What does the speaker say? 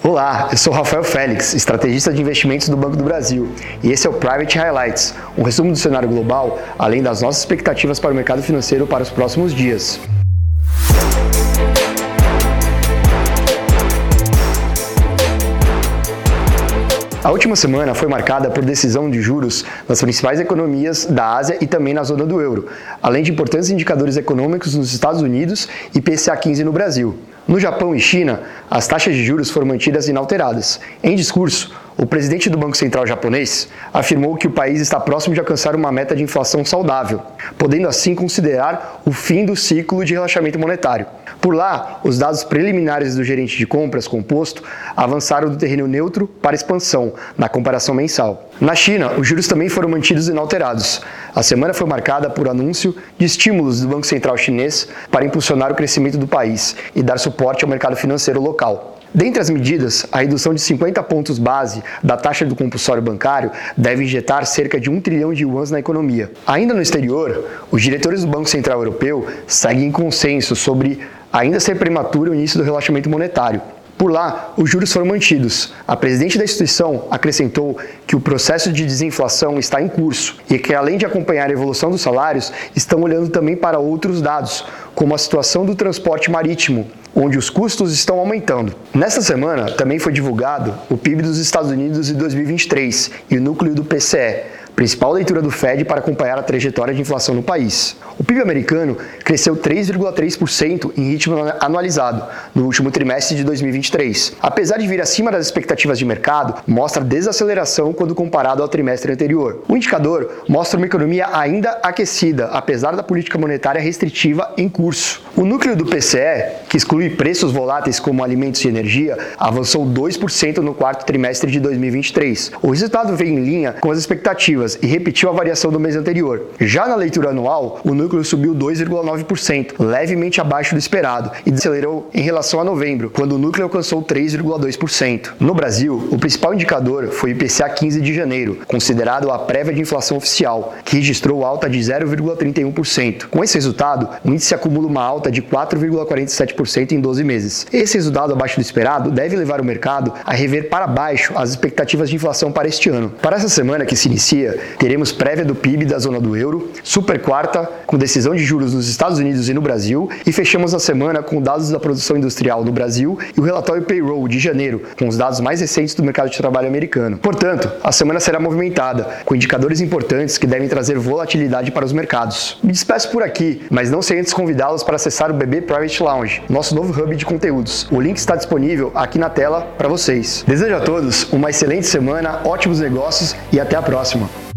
Olá, eu sou Rafael Félix, estrategista de investimentos do Banco do Brasil, e esse é o Private Highlights, um resumo do cenário global, além das nossas expectativas para o mercado financeiro para os próximos dias. Última semana foi marcada por decisão de juros nas principais economias da Ásia e também na zona do euro, além de importantes indicadores econômicos nos Estados Unidos e PCA 15 no Brasil. No Japão e China, as taxas de juros foram mantidas inalteradas. Em discurso, o presidente do Banco Central japonês afirmou que o país está próximo de alcançar uma meta de inflação saudável, podendo assim considerar o fim do ciclo de relaxamento monetário. Por lá, os dados preliminares do gerente de compras composto avançaram do terreno neutro para expansão, na comparação mensal. Na China, os juros também foram mantidos inalterados. A semana foi marcada por anúncio de estímulos do Banco Central chinês para impulsionar o crescimento do país e dar suporte ao mercado financeiro local. Dentre as medidas, a redução de 50 pontos base da taxa do compulsório bancário deve injetar cerca de 1 trilhão de yuans na economia. Ainda no exterior, os diretores do Banco Central Europeu seguem em consenso sobre ainda ser prematuro o início do relaxamento monetário. Por lá, os juros foram mantidos. A presidente da instituição acrescentou que o processo de desinflação está em curso e que, além de acompanhar a evolução dos salários, estão olhando também para outros dados, como a situação do transporte marítimo, onde os custos estão aumentando. Nesta semana, também foi divulgado o PIB dos Estados Unidos de 2023 e o núcleo do PCE, principal leitura do Fed para acompanhar a trajetória de inflação no país. O PIB americano cresceu 3,3% em ritmo anualizado no último trimestre de 2023. Apesar de vir acima das expectativas de mercado, mostra desaceleração quando comparado ao trimestre anterior. O indicador mostra uma economia ainda aquecida, apesar da política monetária restritiva em curso. O núcleo do PCE, que exclui preços voláteis como alimentos e energia, avançou 2% no quarto trimestre de 2023. O resultado veio em linha com as expectativas e repetiu a variação do mês anterior. Já na leitura anual, o núcleo subiu 2,9%, levemente abaixo do esperado, e acelerou em relação a novembro, quando o núcleo alcançou 3,2%. No Brasil, o principal indicador foi o IPCA 15 de janeiro, considerado a prévia de inflação oficial, que registrou alta de 0,31%. Com esse resultado, o índice acumula uma alta de 4,47% em 12 meses. Esse resultado abaixo do esperado deve levar o mercado a rever para baixo as expectativas de inflação para este ano. Para essa semana que se inicia, teremos prévia do PIB da zona do euro, super quarta com decisão de juros nos Estados Unidos e no Brasil e fechamos a semana com dados da produção industrial no Brasil e o relatório payroll de janeiro, com os dados mais recentes do mercado de trabalho americano. Portanto, a semana será movimentada, com indicadores importantes que devem trazer volatilidade para os mercados. Me despeço por aqui, mas não sem antes convidá-los para acessar o BB Private Lounge, nosso novo hub de conteúdos. O link está disponível aqui na tela para vocês. Desejo a todos uma excelente semana, ótimos negócios e até a próxima.